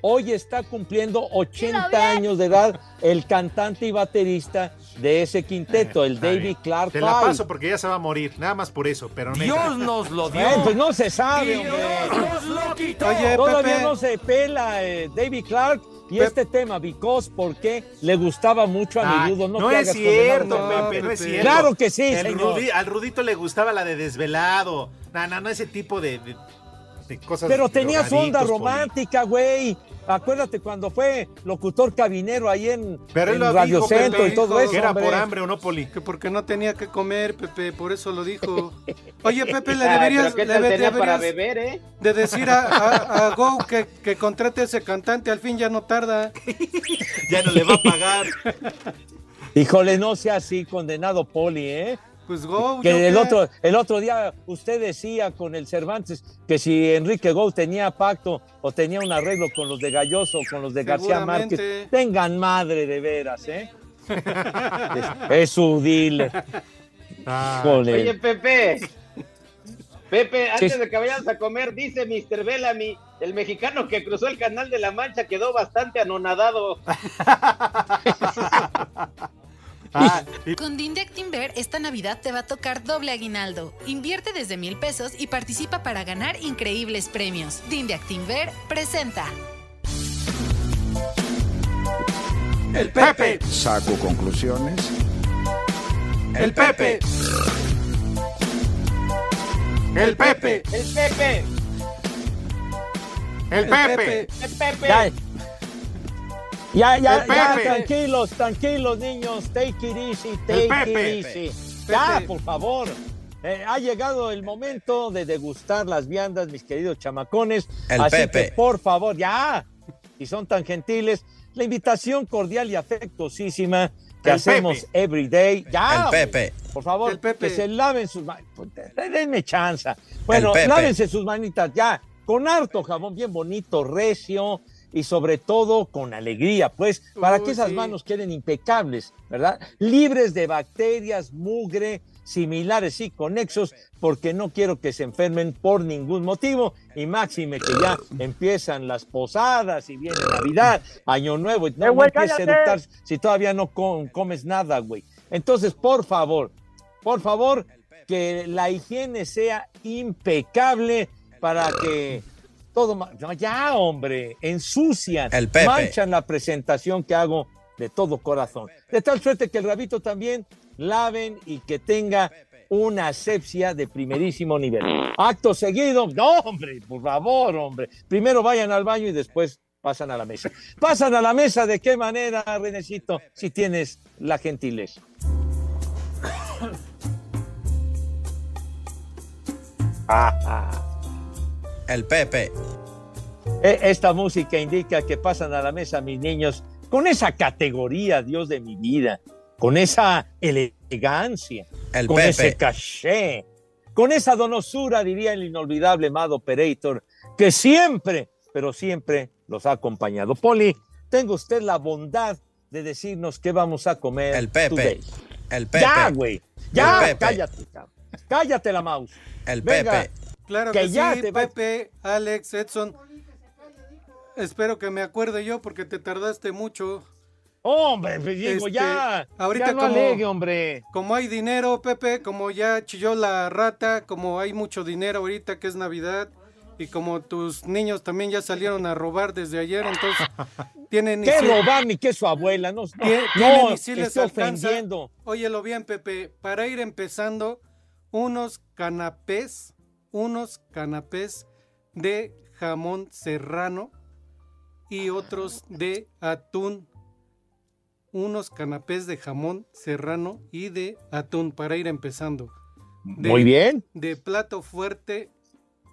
hoy está cumpliendo 80 años de edad, el cantante y baterista de ese quinteto, el Está David. Clark Te la paso porque ya se va a morir. Nada más por eso, pero. Dios nos lo dio. Bueno, pues no se sabe, Dios hombre. nos lo quitó. Oye, Todavía Pepe. no se pela eh, David Clark y este tema, Because, porque le gustaba mucho a Ay, mi No, no es condenado cierto, Pepe, no es cierto. Claro que sí, El señor. Rudi- al Rudito le gustaba la de desvelado. No, no, no, ese tipo de, de, cosas. Pero tenía su onda romántica, güey. Acuérdate cuando fue locutor cabinero ahí en, Pero él en lo Radio dijo, Centro Pepe, y todo eso. Que era hombre. por hambre o no, Poli. Que porque no tenía que comer, Pepe, por eso lo dijo. Oye, Pepe, le Ay, deberías, pero ¿qué le para beber, eh? de decir a, a- a Go que, que contrate a ese cantante, al fin ya no tarda. Ya no le va a pagar. Híjole, no sea así, condenado Poli, ¿eh? Pues Go, yo Que el qué. otro, el otro día usted decía con el Cervantes que si Enrique Gou tenía pacto o tenía un arreglo con los de Galloso o con los de García. Márquez, tengan madre de veras, ¿eh? es, es su dealer. Híjole. Oye, Pepe. Pepe, antes Sí. de que vayamos a comer, dice Mr. Bellamy, el mexicano que cruzó el canal de la Mancha quedó bastante anonadado. Ah, y- Con Dinde Actinver esta Navidad te va a tocar doble aguinaldo. Invierte desde mil pesos y participa para ganar increíbles premios. Dinde Actinver presenta. el Pepe. Saco conclusiones. El Pepe. El Pepe. El Pepe, El Pepe. el Pepe. Ya, Ya, ya, ya, tranquilos, tranquilos, niños. Take it easy, take it easy. Ya, por favor. Eh, ha llegado el momento de degustar las viandas, mis queridos chamacones. El Así Pepe. que, por favor, ya. Si son tan gentiles, la invitación cordial y afectuosísima que El hacemos Pepe. every day. Ya. El. Pepe. Por favor, El Pepe. que se laven sus manos. Denme chance. Bueno, lávense sus manitas ya, con harto jabón bien bonito, recio y sobre todo con alegría, pues, para que esas sí. manos queden impecables, ¿verdad? Libres de bacterias, mugre, similares y conexos, porque no quiero que se enfermen por ningún motivo, y máxime que ya empiezan las posadas y viene Navidad, Año Nuevo, y no, ¡Eh, no empieces a eructar si todavía no com- comes nada, güey. Entonces, por favor, por favor, que la higiene sea impecable para que todo... No, ya, hombre, ensucian, El Pepe. manchan la presentación que hago de todo corazón. De tal suerte que el rabito también laven y que tenga una asepsia de primerísimo nivel. Acto seguido, no, hombre, por favor, hombre. Primero vayan al baño y después pasan a la mesa. ¿Pasan a la mesa de qué manera, Renecito, si tienes la gentileza? El Pepe. E- Esta música indica que pasan a la mesa mis niños con esa categoría, Dios de mi vida, con esa elegancia, El con Pepe. ese caché, con esa donosura, diría el inolvidable Mad Operator, que siempre, pero siempre los ha acompañado. Poli, tenga usted la bondad de decirnos qué vamos a comer. El Pepe. today. El Pepe. Ya, güey. Ya, El Pepe. cállate, cabrón. cállate la mouse. El Venga, Pepe. Claro que, que ya sí, te va- Pepe, Alex, Edson. Espero que me acuerde yo porque te tardaste mucho. Hombre, pues digo, Este, ya. ahorita ya no como, alegue, hombre. como hay dinero, Pepe, como ya chilló la rata, como hay mucho dinero ahorita que es Navidad y como tus niños también ya salieron a robar desde ayer, entonces tienen ¿Qué misil- robar ni qué su abuela? No, no, no ofendiendo. Óyelo bien, Pepe, para ir empezando, unos canapés, unos canapés de jamón serrano y otros de atún. Unos canapés de jamón serrano y de atún para ir empezando. De- Muy bien. De plato fuerte,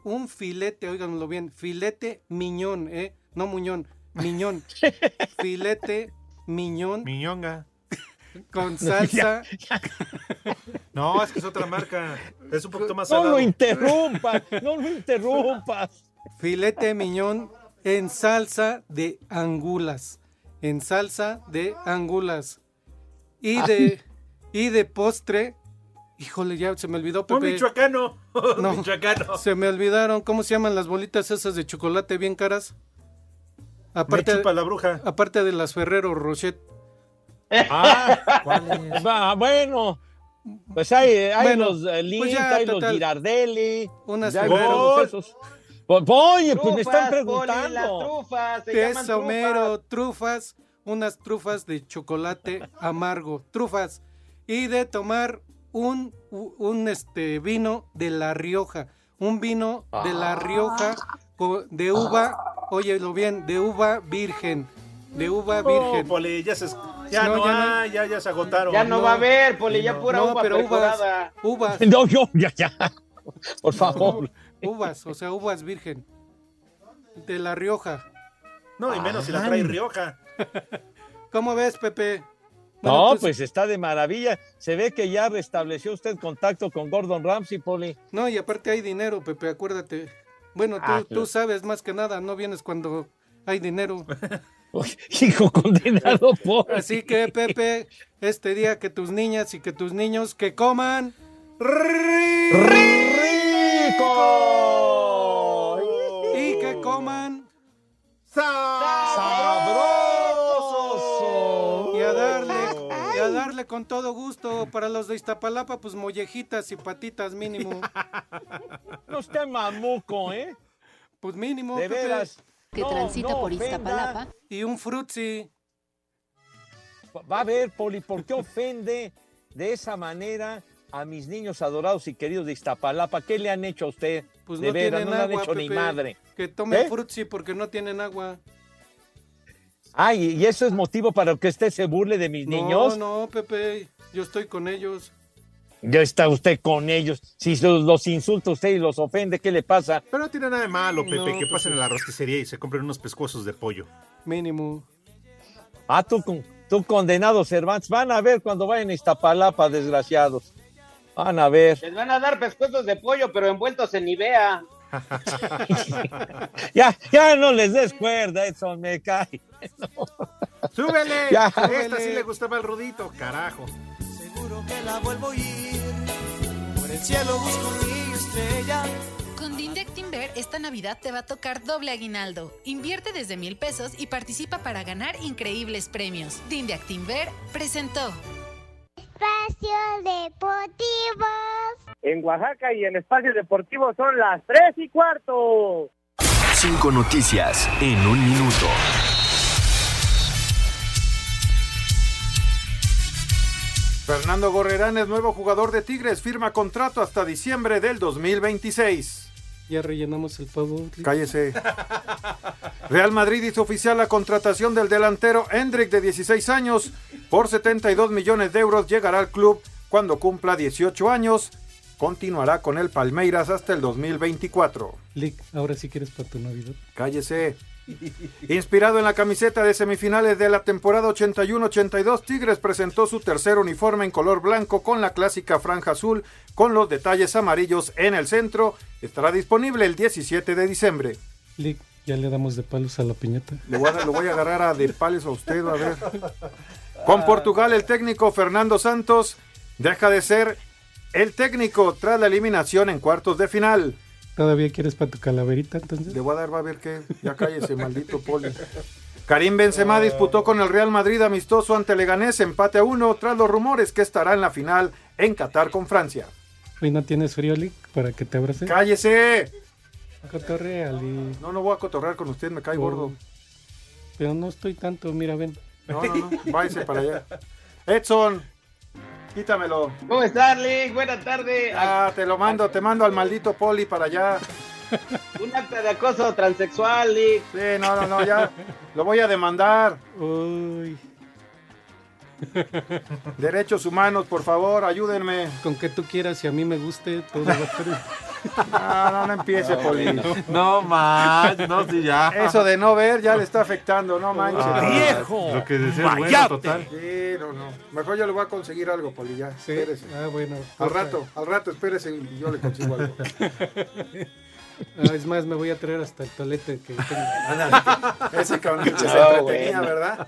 un filete, óiganlo bien, filete miñón, ¿eh? No muñón, miñón. filete miñón. Miñonga. Con salsa. No, es que es otra marca. Es un poquito más No salado. lo interrumpas, no lo interrumpas. Filete miñón en salsa de angulas. En salsa de angulas. Y de, y de postre. Híjole, ya se me olvidó, Un Pepe. michoacano. Un No, michoacano. se me olvidaron. ¿Cómo se llaman las bolitas esas de chocolate bien caras? Aparte, chupa la bruja. Aparte de las Ferrero Rocher. Ah, va, bueno. Pues hay, hay Bueno, los eh, pues ya, hay los. Girardelli. Unas esos. Pues, Oye, pues me están preguntando. trufas, se llaman Eso, trufas. unas trufas de chocolate amargo, trufas, y de tomar un, un este vino de La Rioja, un vino de La Rioja de uva, óyelo bien, de uva virgen, de uva virgen. No, Poli, ya se, ya No, no, ya no ya, ya se agotaron. Ya no, va a haber, Poli, ya pura No, uva pero uvas, perforada. uvas, No, yo, ya, ya. Por favor. uvas, o sea, uvas virgen, de La Rioja. No, y menos si la trae Rioja. ¿Cómo ves, Pepe? Bueno, No, pues- pues está de maravilla. Se ve que ya restableció usted contacto con Gordon Ramsay, Poli. No, y aparte hay dinero, Pepe, acuérdate. Bueno, tú, Ah, tú sabes más que nada, no vienes cuando hay dinero. Hijo condenado por. Así que, Pepe, este día que tus niñas y que tus niños que coman ¡Rico! y que coman ¡Sabroso! y a darle y a darle con todo gusto para los de Iztapalapa, pues mollejitas y patitas mínimo. No esté mamuco, ¿eh? Pues mínimo, De veras. Que No, transita no por ofenda. Iztapalapa. Y un frutzi. Va a ver, Poli, ¿por qué ofende de esa manera a mis niños adorados y queridos de Iztapalapa? ¿Qué le han hecho a usted? Pues de no veras, tienen no le han agua, hecho ni Pepe. madre. Que tomen ¿Eh? frutzi porque no tienen agua. Ay, ¿y eso es motivo para que usted se burle de mis niños? No, no, Pepe, yo estoy con ellos. Ya está usted con ellos. Si los, los insulta usted y los ofende, ¿qué le pasa? Pero no tiene nada de malo, Pepe, No, que pues pasen sí. a la rosticería y se compren unos pescuezos de pollo. Mínimo. Ah, tú, con- tú condenado, Cervantes. Van a ver cuando vayan a Iztapalapa, desgraciados. Van a ver. Les van a dar pescuezos de pollo, pero envueltos en Nivea. Ya, ya no les des cuerda, Edson, me cae. ¡Súbele! Ya. Esta sí le gustaba el rudito, carajo. Seguro que la vuelvo a ir. Por el cielo busco mi estrella. Con Dinde Actinver, esta Navidad te va a tocar doble aguinaldo. Invierte desde mil pesos y participa para ganar increíbles premios. Dinde Actinver presentó. Espacio Deportivo. En Oaxaca y en Espacio Deportivo son las 3 y cuarto. Cinco noticias en un minuto. Fernando Gorrerán es nuevo jugador de Tigres, firma contrato hasta diciembre del 2026. Ya rellenamos el favor. Cállese. Real Madrid hizo oficial la contratación del delantero Hendrik de 16 años por 72 millones de euros. Llegará al club cuando cumpla 18 años. Continuará con el Palmeiras hasta el 2024. Lick, ahora sí quieres para tu Navidad. Cállese. Inspirado en la camiseta de semifinales de la temporada 81-82, Tigres presentó su tercer uniforme en color blanco con la clásica franja azul con los detalles amarillos en el centro. Estará disponible el 17 de diciembre. Ya le damos de palos a la piñata. Le voy a, lo voy a agarrar a de pales a usted, a ver. Con Portugal, el técnico Fernando Santos deja de ser el técnico tras la eliminación en cuartos de final. ¿Todavía quieres para tu calaverita entonces? Le voy a dar, va a ver qué. Ya cállese, maldito poli. Karim Benzema disputó con el Real Madrid amistoso ante Leganés, empate a uno, tras los rumores que estará en la final en Qatar con Francia. Hoy no tienes frío, Lick, para que te abrace. ¡Cállese! Cotorrea, Lick. No, no voy a cotorrear con usted, me cae Oh. gordo. Pero no estoy tanto, mira, ven. No, no, no, váyase para allá. Edson, quítamelo. ¿Cómo estás, Lick? Buenas tardes. Ah, te lo mando, te mando al maldito poli para allá. Un acta de acoso transexual, Lick. Sí, no, no, no, ya. Lo voy a demandar. Uy. Derechos humanos, por favor, ayúdenme. Con que tú quieras y a mí me guste, todo va a estar... No, no, no empiece, Poli. No más, no, sí, ya. Eso de no ver ya le está afectando, no manches. Ah, viejo. Lo que desea es bueno, total. Sí, no, no. Mejor yo le voy a conseguir algo, Poli, ya. Sí. Espérese. Ah, bueno. Al rato, al rato, espérese y yo le consigo algo. Ah, es más, me voy a traer hasta el tolete que tengo. Ese cabrón que se No, entretenía. ¿verdad?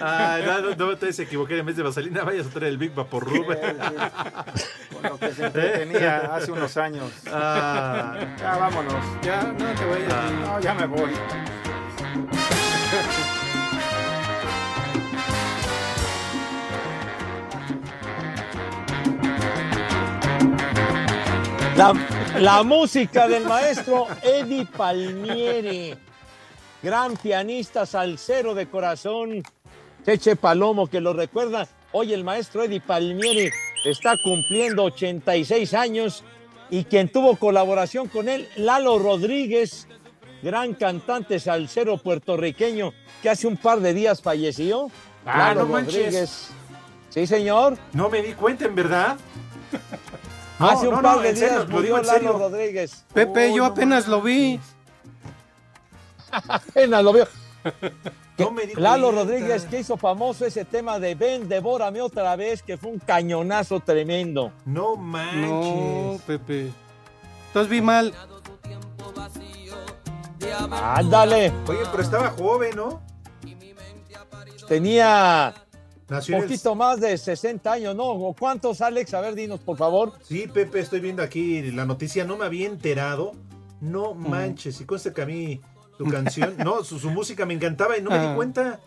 Ah, no, no, no te equivoqué, en vez de vaselina vayas a traer el Big Vapor Rub. Con lo que se entretenía hace unos años. Ah. Ya, vámonos. Ya, no te vayas. Ah, no, ya me voy. La, la música del maestro Eddie Palmieri, gran pianista salsero de corazón, Cheche Palomo, que lo recuerda. Hoy el maestro Eddie Palmieri está cumpliendo 86 años y quien tuvo colaboración con él, Lalo Rodríguez, gran cantante salsero puertorriqueño que hace un par de días falleció. Ah, Lalo no manches. Rodríguez. Sí, señor. No me di cuenta, en verdad. hace un no, par no, de serio, días lo murió digo en Lalo serio. Rodríguez. Pepe, Oh, yo no apenas lo vi. Apenas lo vio. No me di Lalo cuenta. Rodríguez que hizo famoso ese tema de Ven, devórame otra vez, que fue un cañonazo tremendo. No manches. No, Pepe. Entonces vi mal. Ándale, Oye, pero estaba joven, ¿no? tenía un el- poquito más de 60 años, ¿no? ¿O ¿Cuántos, Alex? A ver, dinos, por favor. Sí, Pepe, estoy viendo aquí la noticia, no me había enterado. No manches, y consta que a mí su canción, no, su, su música me encantaba y no me di Ah. cuenta.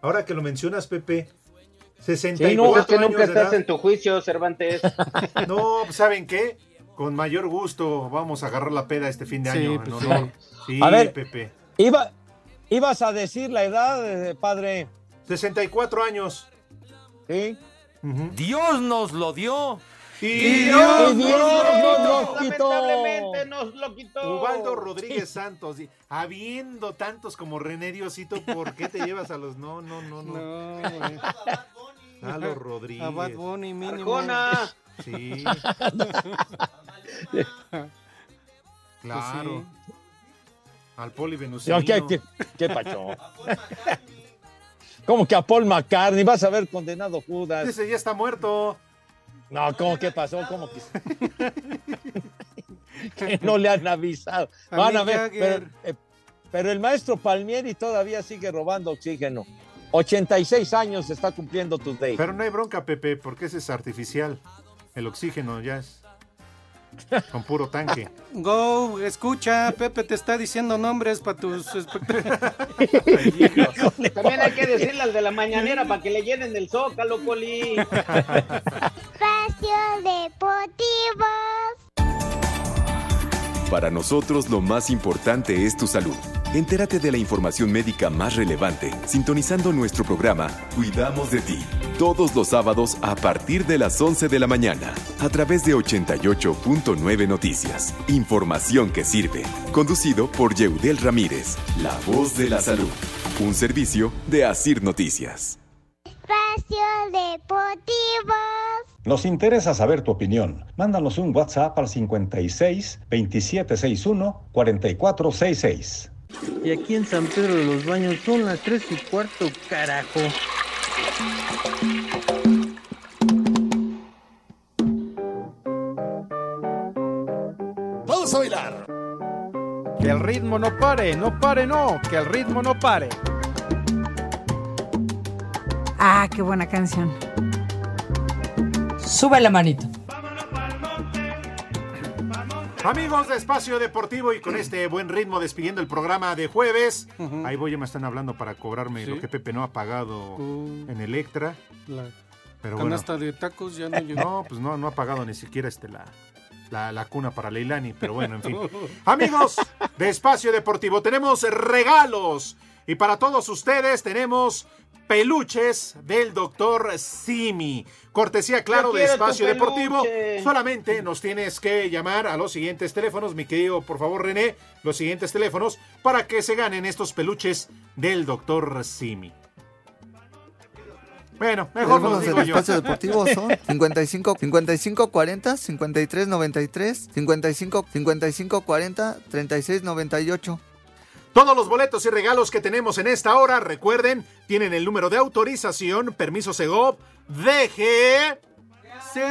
Ahora que lo mencionas, Pepe. Sí, 64 no, Pues es que años nunca estás edad. en tu juicio, Cervantes. No, pues, ¿saben qué? Con mayor gusto vamos a agarrar la peda este fin de Sí, año. pues ¿no? sí. No. Sí, A ver. Pepe. Iba, ibas a decir la edad, eh, padre. 64 años. Sí. Ujú. Dios nos lo dio. Y Dios Dios nos lo quitó. Lamentablemente nos lo quitó. Ubaldo Rodríguez Santos, y habiendo tantos como René Diosito, ¿por qué te llevas a los no, no, no, no? No, güey. Lalo Rodríguez. A Bad Bunny mínimo. Arjona. Sí, Pues claro. sí. Al Poli Venusino. No, ¿Qué, qué, qué pacho? ¿Cómo que a Paul McCartney? Vas a ver condenado Judas. Ese ya está muerto. No, ¿cómo que pasó? ¿Cómo que.? que no le han avisado. Van a ver. Pero, eh, pero el maestro Palmieri todavía sigue robando oxígeno. 86 años está cumpliendo today. Pero no hay bronca, Pepe, porque ese es artificial. El oxígeno ya es con puro tanque. Go, escucha, Pepe te está diciendo nombres para tus espectadores. También hay que decirle al de la mañanera para que le llenen el zócalo, Poli. Espacio Deportivo. Para nosotros lo más importante es tu salud. Entérate de la información médica más relevante sintonizando nuestro programa Cuidamos de ti, todos los sábados a partir de las 11 de la mañana, a través de 88.9 Noticias. Información que sirve. Conducido por Yeudel Ramírez, la voz de la salud. Un servicio de Asir Noticias. Espacio Deportivo. Nos interesa saber tu opinión. Mándanos un WhatsApp al 56 2761 4466. Y aquí en San Pedro de los Baños son las tres y cuarto, carajo. Vamos a bailar. Que el ritmo no pare, no pare, no, que el ritmo no pare. Ah, qué buena canción. Sube la manito. Amigos de Espacio Deportivo y con este buen ritmo despidiendo el programa de jueves. Ahí voy, ya me están hablando para cobrarme Sí. lo que Pepe no ha pagado Uh. en Electra. La Pero bueno. canasta de tacos ya no llegó. No, pues no, no ha pagado ni siquiera este la, la, la cuna para Leilani, pero bueno, en fin. Amigos de Espacio Deportivo, tenemos regalos. Y para todos ustedes tenemos peluches del doctor Simi. Cortesía, claro, de Espacio Deportivo. Solamente nos tienes que llamar a los siguientes teléfonos, mi querido, por favor, René, los siguientes teléfonos para que se ganen estos peluches del doctor Simi. Bueno, mejor los del digo yo. espacio deportivo son 55 55 40 53 93 55 55 40 36 98. Todos los boletos y regalos que tenemos en esta hora, recuerden, tienen el número de autorización, permiso Segov, DG, ¡Se.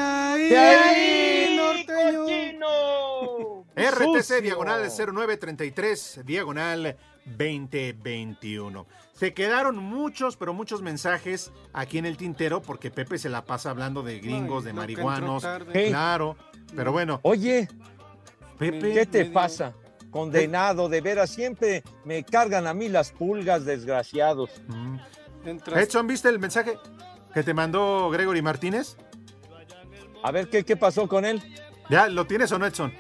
RTC, Sucio. diagonal 0933, diagonal 2021. Se quedaron muchos, pero muchos mensajes aquí en el tintero porque Pepe se la pasa hablando de gringos, de marihuanos. Claro, pero bueno. Oye, Pepe, ¿qué te medio- pasa? Condenado, de veras, siempre me cargan a mí las pulgas, desgraciados. Mm. Edson, ¿viste el mensaje que te mandó Gregory Martínez? A ver, ¿qué, qué pasó con él? ¿Ya lo tienes o no, Edson?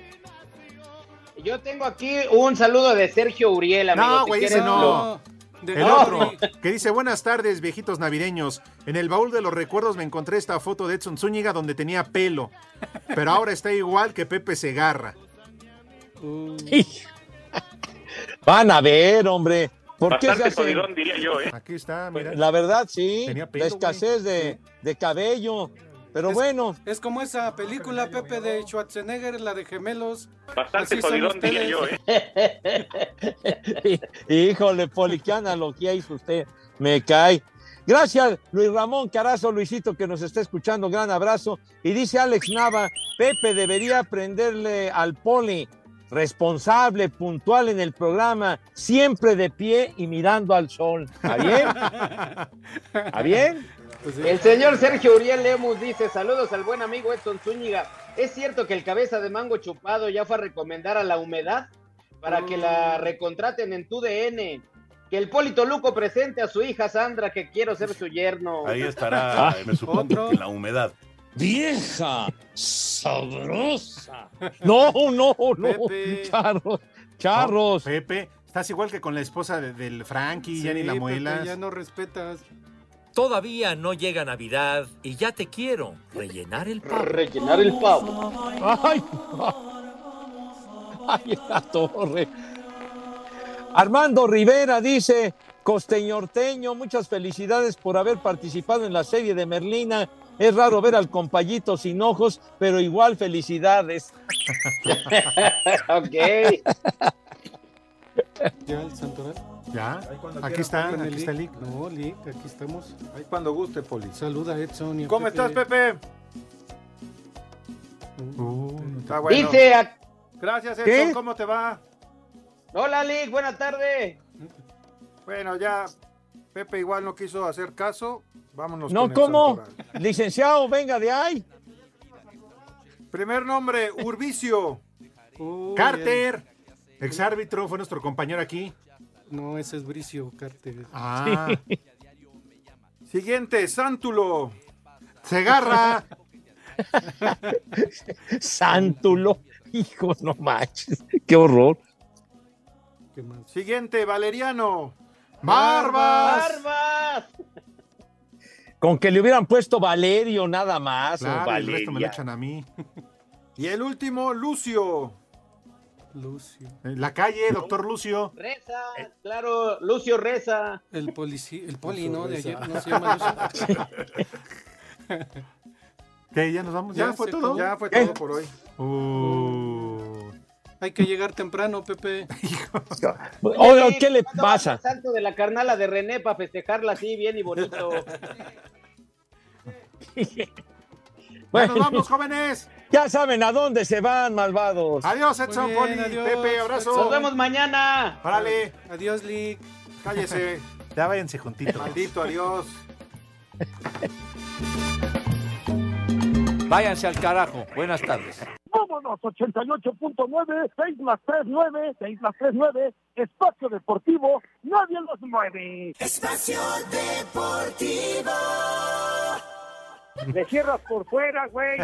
Yo tengo aquí un saludo de Sergio Uriel, amigo. No, güey, ese no. lo- De El otro, que dice, buenas tardes, viejitos navideños. En el baúl de los recuerdos me encontré esta foto de Edson Zúñiga donde tenía pelo. Pero ahora está igual que Pepe Segarra. Uh, Van a ver, hombre. ¿Por qué se jodidón, diría yo, ¿eh? Aquí está, mira. La verdad, sí. Pelo, la escasez de, de cabello. Pero Es- bueno, Es como esa película, Pepe, de Schwarzenegger, la de gemelos. Bastante jodidón, diría yo, ¿eh? híjole, Poli, qué analogía hizo usted. Me cae. Gracias, Luis Ramón Carazo, Luisito, que nos está escuchando. Gran abrazo. Y dice Alex Nava, Pepe debería aprenderle al Poli, responsable, puntual en el programa, siempre de pie y mirando al sol. ¿Está bien? ¿Está bien? Pues. El señor Sergio Uriel Lemus dice, saludos al buen amigo Edson Zúñiga. ¿Es cierto que el cabeza de mango chupado ya fue a recomendar a la humedad para que la recontraten en tu DN? Que el Polito Luco presente a su hija Sandra, que quiero ser su yerno. Ahí estará, Ah, me supongo que la humedad. Vieja, sabrosa. No, no, no. Pepe. Charros, charros. Pepe, estás igual que con la esposa de- del Frankie, Sí, ya ni la muelas. ya no respetas. Todavía no llega Navidad y ya te quiero rellenar el pavo. Rellenar el pavo. Ay, ay, la torre. Armando Rivera dice, costeñorteño, muchas felicidades por haber participado en la serie de Merlina. Es raro ver al compayito sin ojos, pero igual felicidades. ok. ¿Ya el santoral? ¿Ya? Aquí está, aquí está Lick. Lick. No, Lick, aquí estamos. Ahí cuando guste, Poli. Saluda Edson y a ¿Cómo estás, Pepe? Está bueno. Dice, a- Gracias, Edson. ¿Qué? ¿Cómo te va? hola Lick, buena tarde. Bueno, ya Pepe igual no quiso hacer caso. Vámonos No, con el ¿cómo? santoral. Licenciado, venga de ahí. Primer nombre, Urbicio. Uy, Carter, exárbitro, fue nuestro compañero aquí. No, ese es Bricio Carter. Ah, Siguiente, Sántulo. Segarra, Sántulo. Hijo, no manches. Qué horror. ¿Qué más? Siguiente, Valeriano. Barbas. ¡Barbas! Con que le hubieran puesto Valerio nada más. o Claro, el resto me lo echan a mí. Y el último, Lucio. Lucio. La calle, doctor Lucio. Reza, claro, Lucio Reza. El policía, el poli, Lucio ¿no? De Reza. ayer, ¿no se llama Lucio? ¿Qué? ¿Ya nos vamos? ¿Ya, Ya fue todo? Ya fue ¿Eh? todo por hoy. Uh, Hay que llegar temprano, Pepe. Oye, ¿qué le ¿cuándo va pasa? el santo de la carnala de René para festejarla así bien y bonito. Bueno, nos vamos, jóvenes. ya saben a dónde se van, malvados. Adiós, Edson, bien, Poli, adiós, Pepe, abrazo. Nos vemos mañana. Órale, Adiós, Lick. Cállese. ya váyanse juntitos. Maldito, adiós. Váyanse al carajo. Buenas tardes. Vámonos, 88.9, 6 más 3, 9, 6 más 3, 9, espacio deportivo, nadie los mueve. Espacio Deportivo. Le cierras por fuera, güey.